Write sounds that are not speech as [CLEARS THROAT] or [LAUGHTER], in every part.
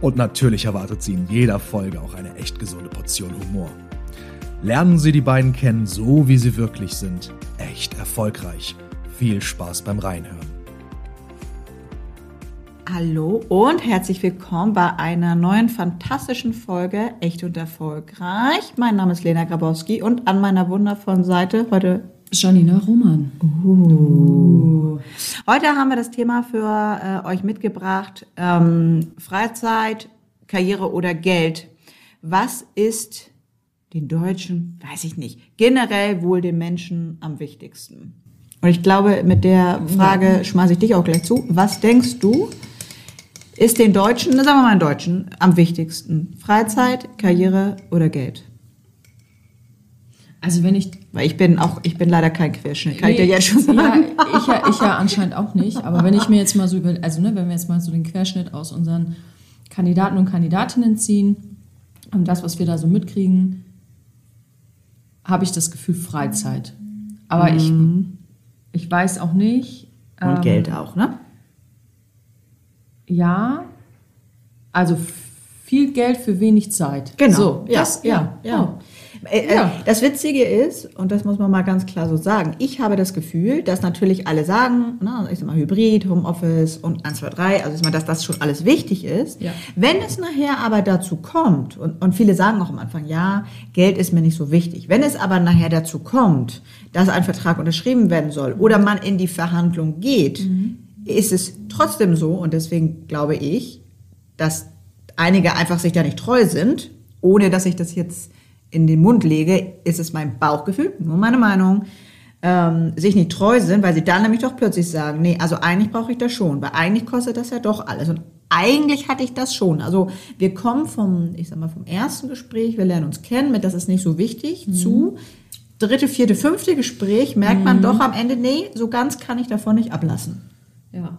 Und natürlich erwartet Sie in jeder Folge auch eine echt gesunde Portion Humor. Lernen Sie die beiden kennen, so wie sie wirklich sind. Echt erfolgreich. Viel Spaß beim Reinhören. Hallo und herzlich willkommen bei einer neuen fantastischen Folge Echt und Erfolgreich. Mein Name ist Lena Grabowski und an meiner wundervollen Seite heute Janina Roman. Uh. Heute haben wir das Thema für äh, euch mitgebracht. Ähm, Freizeit, Karriere oder Geld. Was ist den Deutschen, weiß ich nicht, generell wohl den Menschen am wichtigsten? Und ich glaube, mit der Frage schmeiße ich dich auch gleich zu. Was denkst du, ist den Deutschen, sagen wir mal den Deutschen, am wichtigsten? Freizeit, Karriere oder Geld? Also wenn ich... Weil ich bin auch, ich bin leider kein Querschnitt, kann nee, ich dir jetzt schon sagen. Ja, ich, ja, ich ja anscheinend auch nicht. Aber wenn ich mir jetzt mal so über, also ne, wenn wir jetzt mal so den Querschnitt aus unseren Kandidaten und Kandidatinnen ziehen, und das, was wir da so mitkriegen, habe ich das Gefühl Freizeit. Aber mhm. ich, ich weiß auch nicht. Und ähm, Geld auch, ne? Ja, also viel Geld für wenig Zeit. Genau. So, ja, das, ja, ja. ja. Oh. Äh, äh, ja. Das Witzige ist, und das muss man mal ganz klar so sagen, ich habe das Gefühl, dass natürlich alle sagen, na, ich sag mal Hybrid, Homeoffice und 1, 2, 3, also ich mal, dass das schon alles wichtig ist. Ja. Wenn es nachher aber dazu kommt, und, und viele sagen auch am Anfang, ja, Geld ist mir nicht so wichtig. Wenn es aber nachher dazu kommt, dass ein Vertrag unterschrieben werden soll oder man in die Verhandlung geht, mhm. ist es trotzdem so, und deswegen glaube ich, dass einige einfach sich da nicht treu sind, ohne dass ich das jetzt in den Mund lege, ist es mein Bauchgefühl, nur meine Meinung, ähm, sich nicht treu sind, weil sie dann nämlich doch plötzlich sagen, nee, also eigentlich brauche ich das schon, weil eigentlich kostet das ja doch alles. Und eigentlich hatte ich das schon. Also wir kommen vom, ich sag mal, vom ersten Gespräch, wir lernen uns kennen, mit das ist nicht so wichtig, mhm. zu dritte, vierte, fünfte Gespräch merkt mhm. man doch am Ende, nee, so ganz kann ich davon nicht ablassen. Ja.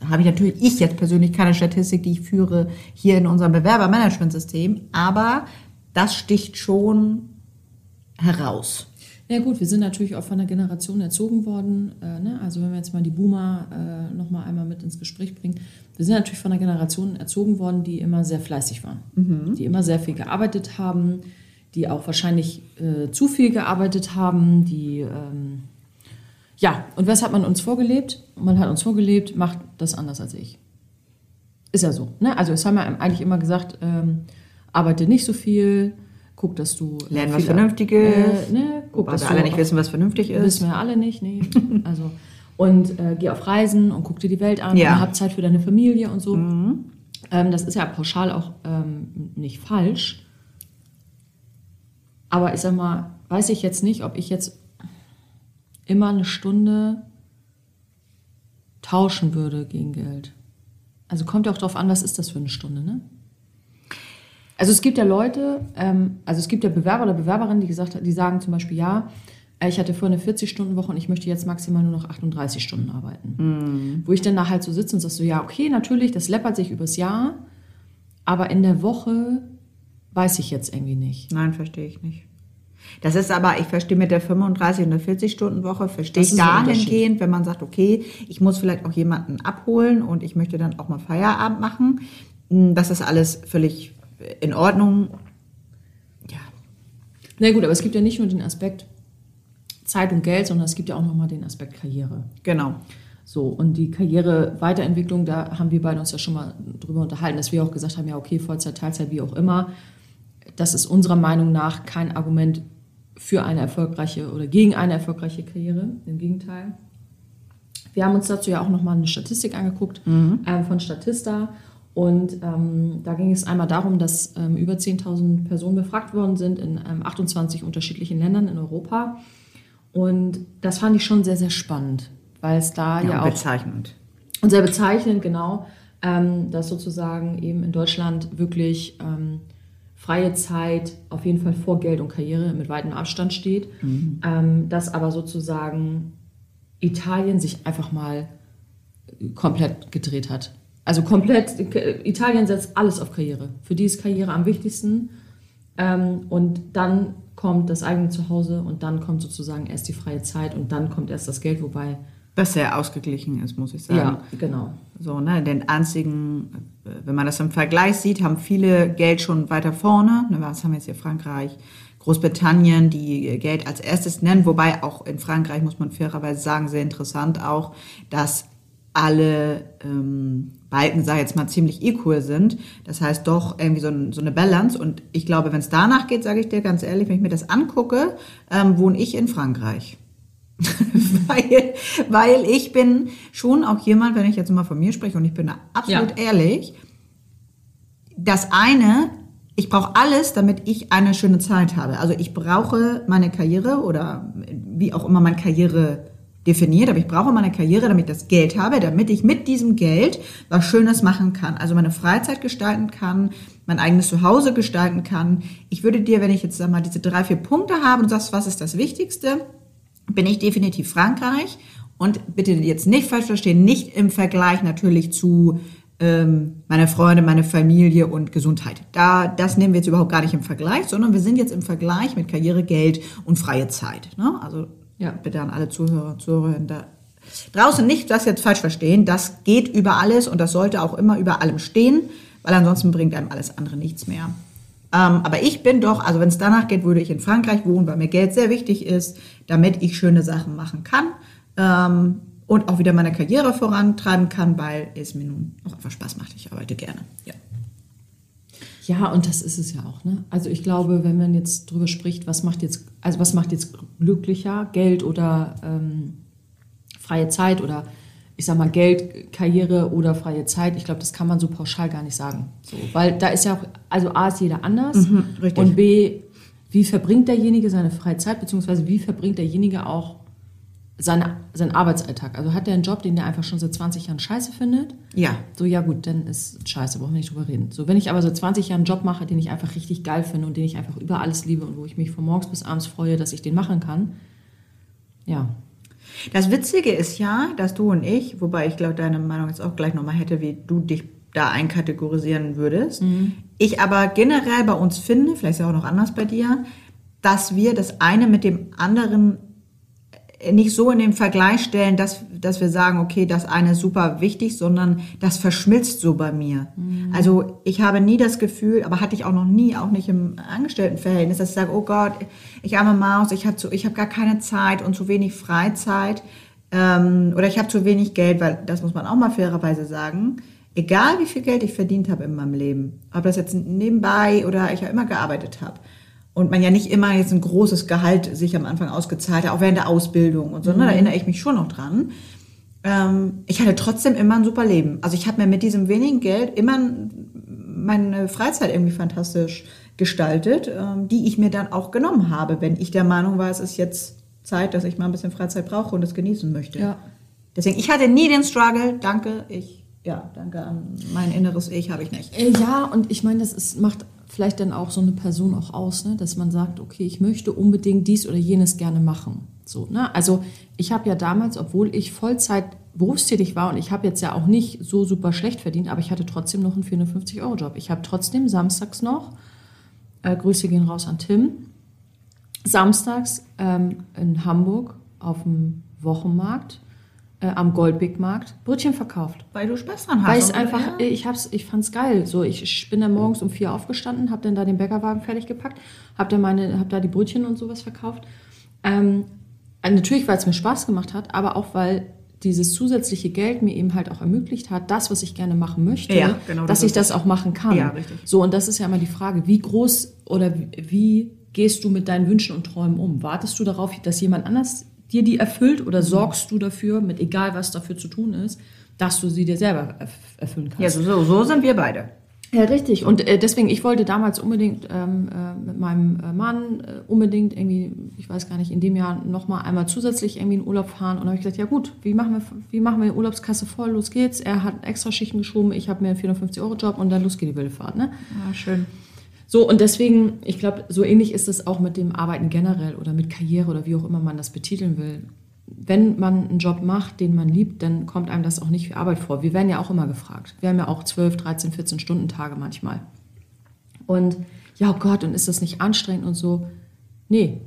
Da habe ich natürlich, ich jetzt persönlich keine Statistik, die ich führe hier in unserem Bewerbermanagementsystem, aber das sticht schon heraus. Ja gut, wir sind natürlich auch von der Generation erzogen worden. Äh, ne? Also wenn wir jetzt mal die Boomer äh, noch mal einmal mit ins Gespräch bringen, wir sind natürlich von der Generation erzogen worden, die immer sehr fleißig waren, mhm. die immer sehr viel gearbeitet haben, die auch wahrscheinlich äh, zu viel gearbeitet haben, die ähm, ja und was hat man uns vorgelebt? Man hat uns vorgelebt, macht das anders als ich. Ist ja so. Ne? Also es haben wir eigentlich immer gesagt. Ähm, arbeite nicht so viel, guck, dass du lernen was Vernünftiges, äh, ne, guck, dass wir alle nicht wissen, was vernünftig ist. Wissen wir alle nicht, nee. [LAUGHS] also und äh, geh auf Reisen und guck dir die Welt an, ja. und hab Zeit für deine Familie und so. Mhm. Ähm, das ist ja pauschal auch ähm, nicht falsch. Aber ich sag mal, weiß ich jetzt nicht, ob ich jetzt immer eine Stunde tauschen würde gegen Geld. Also kommt ja auch darauf an, was ist das für eine Stunde, ne? Also es gibt ja Leute, ähm, also es gibt ja Bewerber oder Bewerberinnen, die gesagt die sagen zum Beispiel, ja, äh, ich hatte vorher eine 40-Stunden-Woche und ich möchte jetzt maximal nur noch 38 Stunden arbeiten. Mhm. Wo ich dann da halt so sitze und sage so, ja, okay, natürlich, das läppert sich übers Jahr, aber in der Woche weiß ich jetzt irgendwie nicht. Nein, verstehe ich nicht. Das ist aber, ich verstehe mit der 35 und der 40-Stunden-Woche, verstehe ich dahingehend, wenn man sagt, okay, ich muss vielleicht auch jemanden abholen und ich möchte dann auch mal Feierabend machen. Hm, das ist alles völlig in Ordnung. Ja. Na gut, aber es gibt ja nicht nur den Aspekt Zeit und Geld, sondern es gibt ja auch nochmal den Aspekt Karriere. Genau. So, und die Karriereweiterentwicklung, da haben wir beide uns ja schon mal drüber unterhalten, dass wir auch gesagt haben, ja, okay, Vollzeit, Teilzeit, wie auch immer. Das ist unserer Meinung nach kein Argument für eine erfolgreiche oder gegen eine erfolgreiche Karriere. Im Gegenteil. Wir haben uns dazu ja auch nochmal eine Statistik angeguckt mhm. äh, von Statista und ähm, da ging es einmal darum, dass ähm, über 10.000 Personen befragt worden sind in ähm, 28 unterschiedlichen Ländern in Europa. Und das fand ich schon sehr, sehr spannend, weil es da ja, ja auch. Bezeichnend. Und sehr bezeichnend, genau, ähm, dass sozusagen eben in Deutschland wirklich freie Zeit auf jeden Fall vor Geld und Karriere mit weitem Abstand steht. Mhm. Ähm, dass aber sozusagen Italien sich einfach mal komplett gedreht hat. Also komplett, Italien setzt alles auf Karriere. Für die ist Karriere am wichtigsten. Ähm, und dann kommt das eigene Zuhause und dann kommt sozusagen erst die freie Zeit und dann kommt erst das Geld, wobei. Was sehr ausgeglichen ist, muss ich sagen. Ja, genau. So, ne, den einzigen, wenn man das im Vergleich sieht, haben viele Geld schon weiter vorne. Ne, was haben wir jetzt hier? Frankreich, Großbritannien, die Geld als erstes nennen, wobei auch in Frankreich muss man fairerweise sagen, sehr interessant auch, dass alle ähm, Balken, sag ich jetzt mal, ziemlich equal sind. Das heißt doch irgendwie so, ein, so eine Balance. Und ich glaube, wenn es danach geht, sage ich dir ganz ehrlich, wenn ich mir das angucke, ähm, wohne ich in Frankreich. [LAUGHS] weil, weil ich bin schon auch jemand, wenn ich jetzt mal von mir spreche und ich bin da absolut ja. ehrlich, das eine, ich brauche alles, damit ich eine schöne Zeit habe. Also ich brauche meine Karriere oder wie auch immer meine Karriere definiert, aber ich brauche meine Karriere, damit ich das Geld habe, damit ich mit diesem Geld was Schönes machen kann. Also meine Freizeit gestalten kann, mein eigenes Zuhause gestalten kann. Ich würde dir, wenn ich jetzt sag mal diese drei, vier Punkte habe und sagst, was ist das Wichtigste, bin ich definitiv Frankreich. Und bitte jetzt nicht falsch verstehen, nicht im Vergleich natürlich zu ähm, meine Freunde, meine Familie und Gesundheit. Da, das nehmen wir jetzt überhaupt gar nicht im Vergleich, sondern wir sind jetzt im Vergleich mit Karriere, Geld und freie Zeit. Ne? Also ja. bitte an alle Zuhörer, Zuhörer da draußen nicht das jetzt falsch verstehen. Das geht über alles und das sollte auch immer über allem stehen, weil ansonsten bringt einem alles andere nichts mehr. Ähm, aber ich bin doch, also wenn es danach geht, würde ich in Frankreich wohnen, weil mir Geld sehr wichtig ist, damit ich schöne Sachen machen kann ähm, und auch wieder meine Karriere vorantreiben kann, weil es mir nun auch einfach Spaß macht. Ich arbeite gerne. Ja. Ja, und das ist es ja auch. Ne? Also ich glaube, wenn man jetzt drüber spricht, was macht jetzt, also was macht jetzt glücklicher, Geld oder ähm, freie Zeit oder ich sag mal Geld, Karriere oder freie Zeit, ich glaube, das kann man so pauschal gar nicht sagen. So, weil da ist ja auch, also A ist jeder anders mhm, und B, wie verbringt derjenige seine freie Zeit, beziehungsweise wie verbringt derjenige auch seine, seinen Arbeitsalltag. Also hat er einen Job, den der einfach schon seit 20 Jahren scheiße findet? Ja. So, ja gut, dann ist scheiße, brauchen wir nicht drüber reden. So, wenn ich aber seit 20 Jahren einen Job mache, den ich einfach richtig geil finde und den ich einfach über alles liebe und wo ich mich von morgens bis abends freue, dass ich den machen kann, ja. Das Witzige ist ja, dass du und ich, wobei ich glaube, deine Meinung jetzt auch gleich nochmal hätte, wie du dich da einkategorisieren würdest. Mhm. Ich aber generell bei uns finde, vielleicht ist ja auch noch anders bei dir, dass wir das eine mit dem anderen nicht so in den Vergleich stellen, dass, dass wir sagen, okay, das eine ist super wichtig, sondern das verschmilzt so bei mir. Mhm. Also ich habe nie das Gefühl, aber hatte ich auch noch nie, auch nicht im Angestelltenverhältnis, dass ich sage, oh Gott, ich arme Maus, ich habe hab gar keine Zeit und zu wenig Freizeit ähm, oder ich habe zu wenig Geld, weil das muss man auch mal fairerweise sagen. Egal wie viel Geld ich verdient habe in meinem Leben, ob das jetzt nebenbei oder ich ja immer gearbeitet habe, und man ja nicht immer jetzt ein großes Gehalt sich am Anfang ausgezahlt hat, auch während der Ausbildung und so, mhm. ne, da erinnere ich mich schon noch dran. Ähm, ich hatte trotzdem immer ein super Leben. Also ich habe mir mit diesem wenigen Geld immer meine Freizeit irgendwie fantastisch gestaltet, ähm, die ich mir dann auch genommen habe, wenn ich der Meinung war, es ist jetzt Zeit, dass ich mal ein bisschen Freizeit brauche und es genießen möchte. Ja. Deswegen, ich hatte nie den Struggle, danke, ich, ja, danke an mein inneres Ich habe ich nicht. Äh, ja, und ich meine, das ist, macht vielleicht dann auch so eine Person auch aus, ne? dass man sagt, okay, ich möchte unbedingt dies oder jenes gerne machen. So, ne? Also ich habe ja damals, obwohl ich Vollzeit berufstätig war und ich habe jetzt ja auch nicht so super schlecht verdient, aber ich hatte trotzdem noch einen 450-Euro-Job. Ich habe trotzdem samstags noch, äh, Grüße gehen raus an Tim, samstags ähm, in Hamburg auf dem Wochenmarkt äh, am Goldbigmarkt Brötchen verkauft. Weil du Spaß dran hast. Weil es einfach, ja? ich hab's, ich fand's geil. So, ich bin dann morgens um vier aufgestanden, habe dann da den Bäckerwagen fertig gepackt, habe dann meine, habe da die Brötchen und sowas verkauft. Ähm, äh, natürlich, weil es mir Spaß gemacht hat, aber auch weil dieses zusätzliche Geld mir eben halt auch ermöglicht hat, das, was ich gerne machen möchte, ja, genau, dass das ich das auch machen kann. Ja, richtig. So, und das ist ja immer die Frage, wie groß oder wie gehst du mit deinen Wünschen und Träumen um? Wartest du darauf, dass jemand anders dir die erfüllt oder sorgst du dafür, mit egal was dafür zu tun ist, dass du sie dir selber erfüllen kannst. Ja, so, so sind wir beide. Ja, richtig. Und äh, deswegen, ich wollte damals unbedingt ähm, äh, mit meinem äh, Mann äh, unbedingt irgendwie, ich weiß gar nicht, in dem Jahr nochmal einmal zusätzlich irgendwie in Urlaub fahren. Und dann habe ich gesagt, ja gut, wie machen wir, wie machen wir Urlaubskasse voll? Los geht's. Er hat extra Schichten geschoben, ich habe mir einen 450-Euro-Job und dann los geht die wilde Fahrt. Ne? Ja, schön. So, und deswegen, ich glaube, so ähnlich ist es auch mit dem Arbeiten generell oder mit Karriere oder wie auch immer man das betiteln will. Wenn man einen Job macht, den man liebt, dann kommt einem das auch nicht wie Arbeit vor. Wir werden ja auch immer gefragt. Wir haben ja auch 12, 13, 14 Stunden Tage manchmal. Und ja, oh Gott, und ist das nicht anstrengend und so? Nee.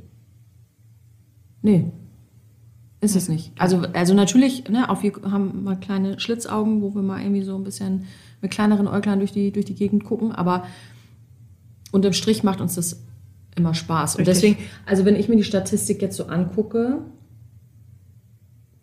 Nee. Ist es nicht. Also, also natürlich, ne, auch wir haben mal kleine Schlitzaugen, wo wir mal irgendwie so ein bisschen mit kleineren Äuglern durch die, durch die Gegend gucken, aber unterm Strich macht uns das immer Spaß. Und deswegen, also wenn ich mir die Statistik jetzt so angucke,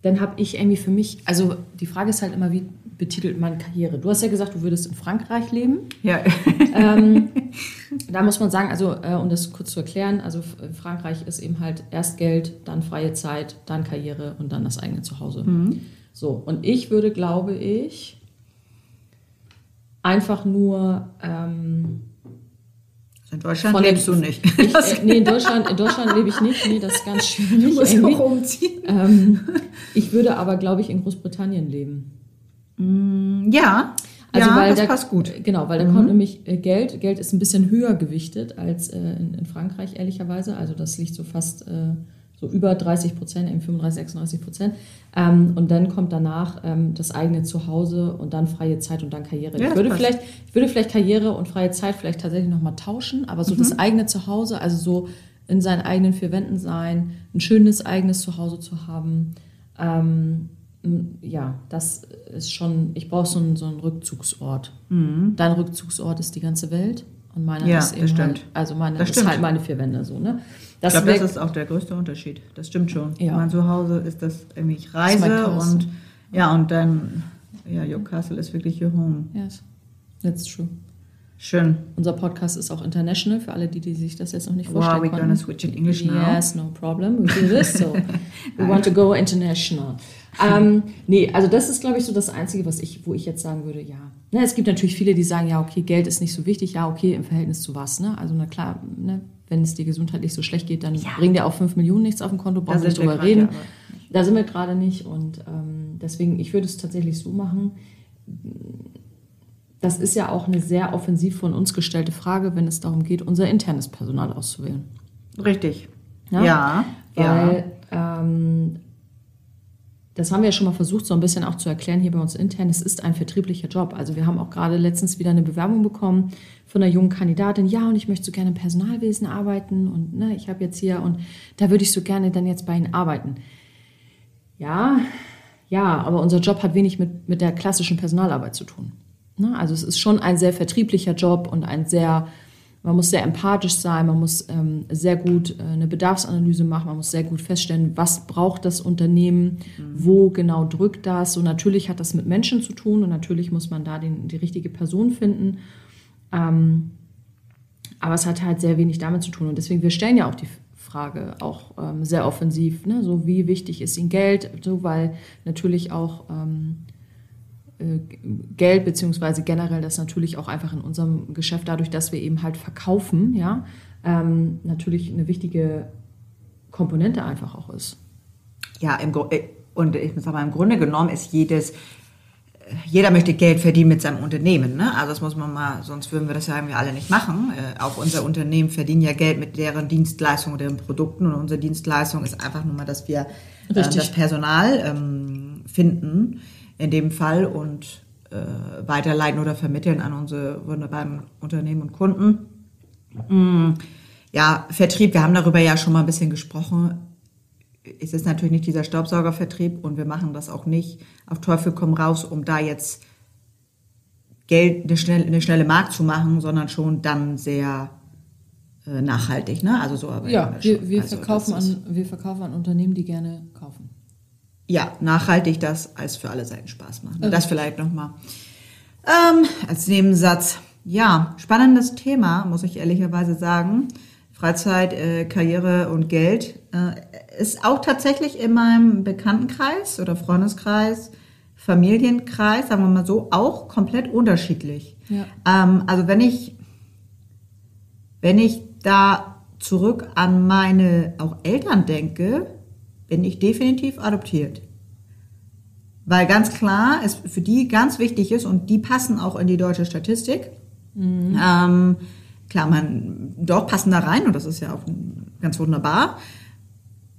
dann habe ich irgendwie für mich, also die Frage ist halt immer, wie betitelt man Karriere? Du hast ja gesagt, du würdest in Frankreich leben. Ja. [LAUGHS] ähm, [LAUGHS] da muss man sagen, also äh, um das kurz zu erklären, also Frankreich ist eben halt erst Geld, dann freie Zeit, dann Karriere und dann das eigene Zuhause. Mhm. So, und ich würde, glaube ich, einfach nur ähm, in Deutschland Von lebst du nicht. Ich, äh, nee, in Deutschland, in Deutschland lebe ich nicht. Nee, das ist ganz schwierig. Du musst irgendwie. auch umziehen. Ähm, ich würde aber, glaube ich, in Großbritannien leben. Mm, ja. Also ja, weil das da, passt gut. Genau, weil da mhm. kommt nämlich äh, Geld. Geld ist ein bisschen höher gewichtet als äh, in, in, Frankreich, ehrlicherweise. Also das liegt so fast äh, so über 30 Prozent, 35, 36 Prozent. Ähm, und dann kommt danach ähm, das eigene Zuhause und dann freie Zeit und dann Karriere. Ja, ich, würde vielleicht, ich würde vielleicht Karriere und freie Zeit vielleicht tatsächlich nochmal tauschen, aber so mhm. das eigene Zuhause, also so in seinen eigenen vier Wänden sein, ein schönes eigenes Zuhause zu haben. Ähm, ja, das ist schon, ich brauche so einen, so einen Rückzugsort. Mhm. Dein Rückzugsort ist die ganze Welt und meiner ja, ist eben halt, also meine das ist halt meine vier Wände so, ne? Das ich glaube, das ist auch der größte Unterschied. Das stimmt schon. Ja. Mein Zuhause ist das irgendwie ich reise und ja und dann ja, Your Castle ist wirklich your home. Yes, that's true. Schön. Unser Podcast ist auch international für alle, die, die sich das jetzt noch nicht vorstellen wow, we're gonna switch in English now. Yes, no problem. We do this. So [LAUGHS] we want to go international. ähm, nee, also das ist, glaube ich, so das Einzige, was ich, wo ich jetzt sagen würde, ja. Ne, es gibt natürlich viele, die sagen, ja, okay, Geld ist nicht so wichtig. Ja, okay, im Verhältnis zu was. Ne? Also na klar, ne, wenn es dir gesundheitlich so schlecht geht, dann ja. bringen dir auch 5 Millionen nichts auf dem Konto, brauchen wir nicht drüber reden. Da sind wir gerade nicht und ähm, deswegen, ich würde es tatsächlich so machen. Das ist ja auch eine sehr offensiv von uns gestellte Frage, wenn es darum geht, unser internes Personal auszuwählen. Richtig. Ja. ja weil ja. Ähm, das haben wir ja schon mal versucht, so ein bisschen auch zu erklären hier bei uns intern. Es ist ein vertrieblicher Job. Also wir haben auch gerade letztens wieder eine Bewerbung bekommen von einer jungen Kandidatin. Ja, und ich möchte so gerne im Personalwesen arbeiten und ne, ich habe jetzt hier und da würde ich so gerne dann jetzt bei Ihnen arbeiten. Ja, ja, aber unser Job hat wenig mit, mit der klassischen Personalarbeit zu tun. Ne? Also es ist schon ein sehr vertrieblicher Job und ein sehr man muss sehr empathisch sein, man muss ähm, sehr gut äh, eine Bedarfsanalyse machen, man muss sehr gut feststellen, was braucht das Unternehmen, mhm. wo genau drückt das. Und natürlich hat das mit Menschen zu tun und natürlich muss man da den, die richtige Person finden. Ähm, aber es hat halt sehr wenig damit zu tun. Und deswegen, wir stellen ja auch die Frage auch ähm, sehr offensiv, ne? so wie wichtig ist Ihnen Geld, so weil natürlich auch ähm, äh, Geld beziehungsweise generell das natürlich auch einfach in unserem Geschäft, dadurch, dass wir eben halt verkaufen, ja, ähm, natürlich eine wichtige Komponente einfach auch ist. Ja, im, äh, und ich muss aber im Grunde genommen ist jedes, äh, jeder möchte Geld verdienen mit seinem Unternehmen. Ne? Also das muss man mal, sonst würden wir das ja irgendwie alle nicht machen. Äh, auch unser Unternehmen verdienen ja Geld mit deren Dienstleistungen oder deren Produkten. Und unsere Dienstleistung ist einfach nur mal, dass wir äh, das Personal ähm, finden in dem Fall und äh, weiterleiten oder vermitteln an unsere wunderbaren Unternehmen und Kunden. Mm, ja, Vertrieb, wir haben darüber ja schon mal ein bisschen gesprochen. Es ist natürlich nicht dieser Staubsaugervertrieb und wir machen das auch nicht auf Teufel komm raus, um da jetzt Geld, eine schnelle, eine schnelle Markt zu machen, sondern schon dann sehr äh, nachhaltig. Ne? Also so ja, wir, wir, also verkaufen an, wir verkaufen an Unternehmen, die gerne kaufen ja, nachhaltig das als für alle Seiten Spaß machen. Okay. Das vielleicht nochmal ähm, als Nebensatz. Ja, spannendes Thema, muss ich ehrlicherweise sagen. Freizeit, äh, Karriere und Geld äh, ist auch tatsächlich in meinem Bekanntenkreis oder Freundeskreis, Familienkreis, sagen wir mal so, auch komplett unterschiedlich. Ja. Ähm, also wenn ich, wenn ich da zurück an meine auch Eltern denke, bin ich definitiv adoptiert. Weil ganz klar es für die ganz wichtig ist und die passen auch in die deutsche Statistik. Mhm. Ähm, klar, man doch passen da rein und das ist ja auch ganz wunderbar.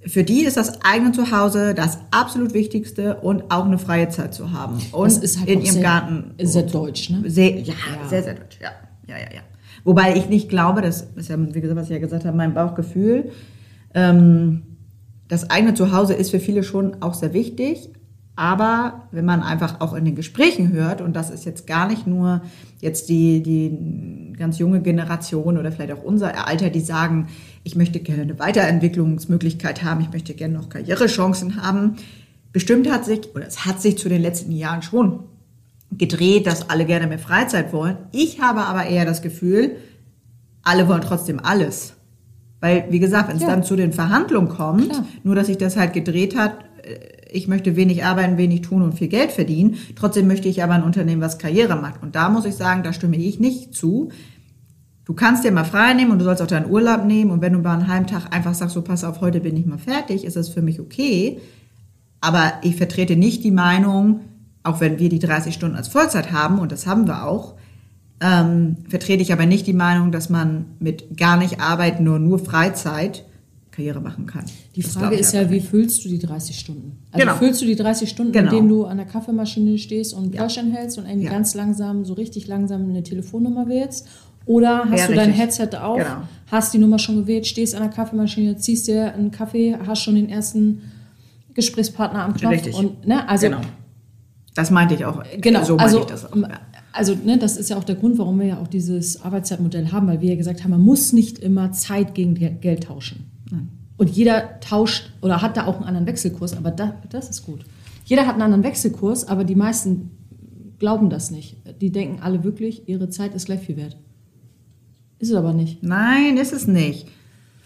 Für die ist das eigene Zuhause das absolut Wichtigste und auch eine freie Zeit zu haben. Und Das ist halt in ihrem sehr- Garten. sehr deutsch, ne? Sehr, ja, Ja. sehr, sehr deutsch, ja. Ja, ja, ja. Wobei ich nicht glaube, das ist ja, wie gesagt, was ich ja gesagt habe, mein Bauchgefühl, ähm, das eigene Zuhause ist für viele schon auch sehr wichtig. Aber wenn man einfach auch in den Gesprächen hört, und das ist jetzt gar nicht nur jetzt die, die ganz junge Generation oder vielleicht auch unser Alter, die sagen, ich möchte gerne eine Weiterentwicklungsmöglichkeit haben, ich möchte gerne noch Karrierechancen haben. Bestimmt hat sich, oder es hat sich zu den letzten Jahren schon gedreht, dass alle gerne mehr Freizeit wollen. Ich habe aber eher das Gefühl, alle wollen trotzdem alles. Weil, wie gesagt, wenn es Ja. dann zu den Verhandlungen kommt, Klar. nur dass sich das halt gedreht hat, äh, ich möchte wenig arbeiten, wenig tun und viel Geld verdienen, trotzdem möchte ich aber ein Unternehmen, was Karriere macht. Und da muss ich sagen, da stimme ich nicht zu. Du kannst dir mal frei nehmen und du sollst auch deinen Urlaub nehmen und wenn du mal einen halben Tag einfach sagst, so pass auf, heute bin ich mal fertig, ist das für mich okay. Aber ich vertrete nicht die Meinung, auch wenn wir die 30 Stunden als Vollzeit haben, und das haben wir auch, ähm, vertrete ich aber nicht die Meinung, dass man mit gar nicht arbeiten, nur nur Freizeit Karriere machen kann. Die Das Frage ist ja, wie nicht. füllst du die 30 Stunden? Also Genau. füllst du die 30 Stunden, Genau. indem du an der Kaffeemaschine stehst und Ja. Fläschchen hältst und irgendwie Ja. ganz langsam, so richtig langsam eine Telefonnummer wählst? Oder hast Ja, du dein richtig. Headset auf, Genau. hast die Nummer schon gewählt, stehst an der Kaffeemaschine, ziehst dir einen Kaffee, hast schon den ersten Gesprächspartner am Knopf Richtig. und ne, also genau. Das meinte ich auch. Genau, so meinte also, ich das auch. Ja. Also ne, das ist ja auch der Grund, warum wir ja auch dieses Arbeitszeitmodell haben, weil wir ja gesagt haben, man muss nicht immer Zeit gegen Ge- Geld tauschen. Und jeder tauscht oder hat da auch einen anderen Wechselkurs, aber da, das ist gut. Jeder hat einen anderen Wechselkurs, aber die meisten glauben das nicht. Die denken alle wirklich, ihre Zeit ist gleich viel wert. Ist es aber nicht. Nein, ist es nicht.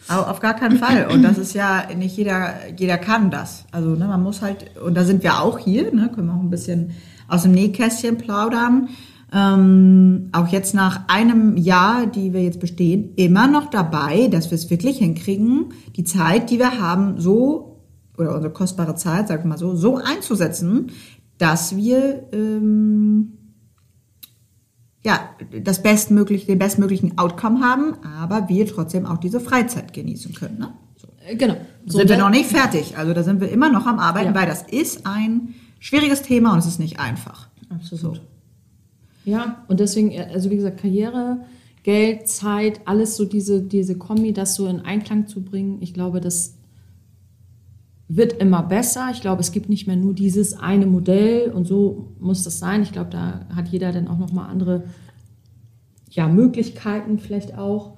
Aber auf gar keinen Fall. Und das ist ja, nicht jeder, jeder kann das. Also ne, man muss halt, und da sind wir auch hier, ne, können wir auch ein bisschen aus dem Nähkästchen plaudern. Ähm, auch jetzt nach einem Jahr, die wir jetzt bestehen, immer noch dabei, dass wir es wirklich hinkriegen, die Zeit, die wir haben, so, oder unsere kostbare Zeit, sag ich mal so, so einzusetzen, dass wir ähm, ja, das bestmögliche, den bestmöglichen Outcome haben, aber wir trotzdem auch diese Freizeit genießen können. Ne? So. Äh, Genau. So, sind wir da- noch nicht fertig. Also da sind wir immer noch am Arbeiten, Ja. weil das ist ein schwieriges Thema und es ist nicht einfach. Absolut. Ja, und deswegen, also wie gesagt, Karriere, Geld, Zeit, alles so diese, diese Kombi, das so in Einklang zu bringen, ich glaube, das wird immer besser. Ich glaube, es gibt nicht mehr nur dieses eine Modell und so muss das sein. Ich glaube, da hat jeder dann auch nochmal andere ja, Möglichkeiten vielleicht auch,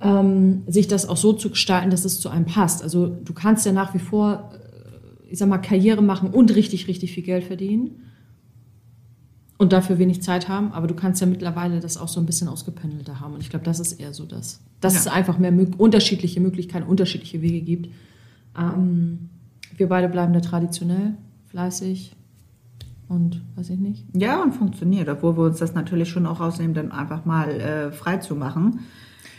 ähm, sich das auch so zu gestalten, dass es zu einem passt. Also du kannst ja nach wie vor, äh, ich sag mal, Karriere machen und richtig, richtig viel Geld verdienen und dafür wenig Zeit haben, aber du kannst ja mittlerweile das auch so ein bisschen ausgependelter haben. Und ich glaube, das ist eher so das. Dass Ja. es einfach mehr unterschiedliche Möglichkeiten, unterschiedliche Wege gibt. Ähm, wir beide bleiben da traditionell, fleißig und weiß ich nicht. Ja, und funktioniert, obwohl wir uns das natürlich schon auch rausnehmen, dann einfach mal äh, frei zu machen.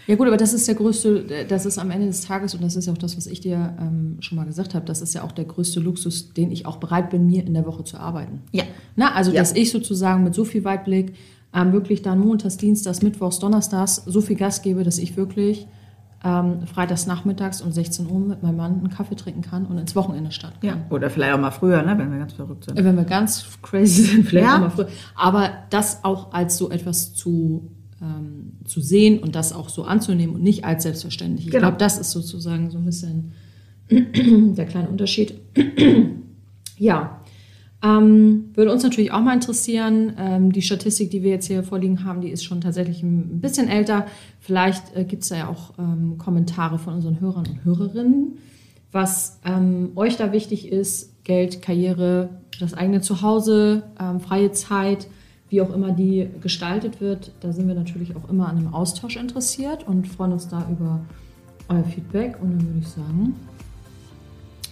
Ja gut, aber das ist der größte, das ist am Ende des Tages, und das ist ja auch das, was ich dir ähm, schon mal gesagt habe, das ist ja auch der größte Luxus, den ich auch bereit bin, mir in der Woche zu arbeiten. Ja. Na, also, Ja. dass ich sozusagen mit so viel Weitblick ähm, wirklich dann montags, dienstags, mittwochs, donnerstags so viel Gas gebe, dass ich wirklich ähm, freitags nachmittags um 16 Uhr mit meinem Mann einen Kaffee trinken kann und ins Wochenende starten kann. Ja. Oder vielleicht auch mal früher, ne, wenn wir ganz verrückt sind. Wenn wir ganz crazy sind, [LAUGHS] vielleicht Ja. auch mal früh. Aber das auch als so etwas zu, ähm, zu sehen und das auch so anzunehmen und nicht als selbstverständlich. Ich Genau. glaube, das ist sozusagen so ein bisschen [CLEARS THROAT] der kleine Unterschied. [CLEARS THROAT] ja. Ähm, würde uns natürlich auch mal interessieren, ähm, die Statistik, die wir jetzt hier vorliegen haben, die ist schon tatsächlich ein bisschen älter. Vielleicht äh, gibt es da ja auch ähm, Kommentare von unseren Hörern und Hörerinnen, was ähm, euch da wichtig ist, Geld, Karriere, das eigene Zuhause, ähm, freie Zeit, wie auch immer die gestaltet wird. Da sind wir natürlich auch immer an einem Austausch interessiert und freuen uns da über euer Feedback. Und dann würde ich sagen,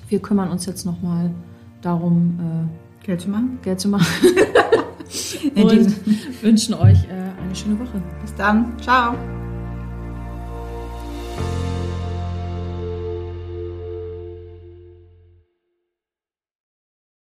wir kümmern uns jetzt nochmal darum, äh, Geld zu machen? Geld zu machen. [LAUGHS] Und wünschen euch äh, eine schöne Woche. Bis dann. Ciao.